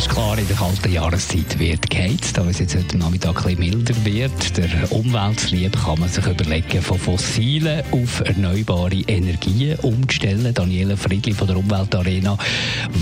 ist klar, in der kalten Jahreszeit wird geheizt. Da es jetzt heute Nachmittag ein milder wird, der Umweltlieb kann man sich überlegen, von fossilen auf erneuerbare Energien umzustellen. Daniela Friedli von der Umweltarena.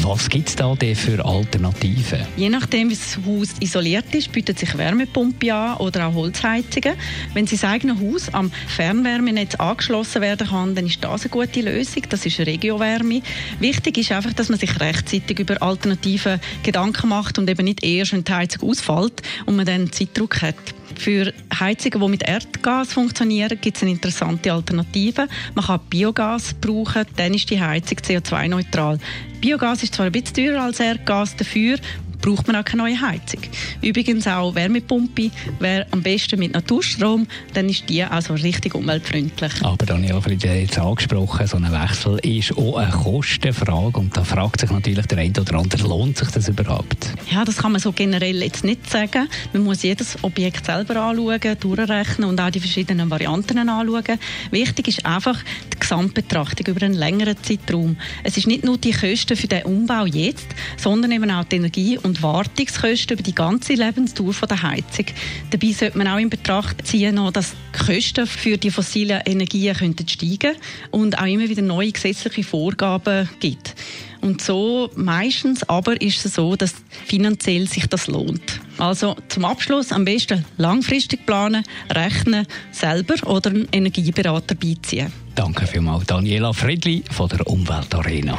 Was gibt es da denn für Alternativen? Je nachdem, wie das Haus isoliert ist, bietet sich Wärmepumpe an oder auch Holzheizungen. Wenn Sie das eigene Haus am Fernwärmenetz angeschlossen werden kann, dann ist das eine gute Lösung. Das ist Regiowärme. Wichtig ist einfach, dass man sich rechtzeitig über Alternative Gedanken Gedanken macht und eben nicht erst, wenn die Heizung ausfällt und man dann Zeitdruck hat. Für Heizungen, die mit Erdgas funktionieren, gibt es eine interessante Alternative. Man kann Biogas brauchen, dann ist die Heizung CO2-neutral. Biogas ist zwar ein bisschen teurer als Erdgas, dafür braucht man auch keine neue Heizung. Übrigens auch Wärmepumpe wäre am besten mit Naturstrom, dann ist die also richtig umweltfreundlich. Aber Daniela Friede hat jetzt angesprochen, so ein Wechsel ist auch eine Kostenfrage und da fragt sich natürlich der eine oder andere, lohnt sich das überhaupt? Ja, das kann man so generell jetzt nicht sagen. Man muss jedes Objekt selber anschauen, durchrechnen und auch die verschiedenen Varianten anschauen. Wichtig ist einfach die Gesamtbetrachtung über einen längeren Zeitraum. Es ist nicht nur die Kosten für den Umbau jetzt, sondern eben auch die Energie und Wartungskosten über die ganze Lebensdauer der Heizung. Dabei sollte man auch in Betracht ziehen, dass die Kosten für die fossilen Energien könnten steigen und auch immer wieder neue gesetzliche Vorgaben gibt. Und so meistens aber ist es so, dass finanziell sich das lohnt. Also zum Abschluss am besten langfristig planen, rechnen, selber oder einen Energieberater beiziehen. Danke vielmals, Daniela Friedli von der Umweltarena.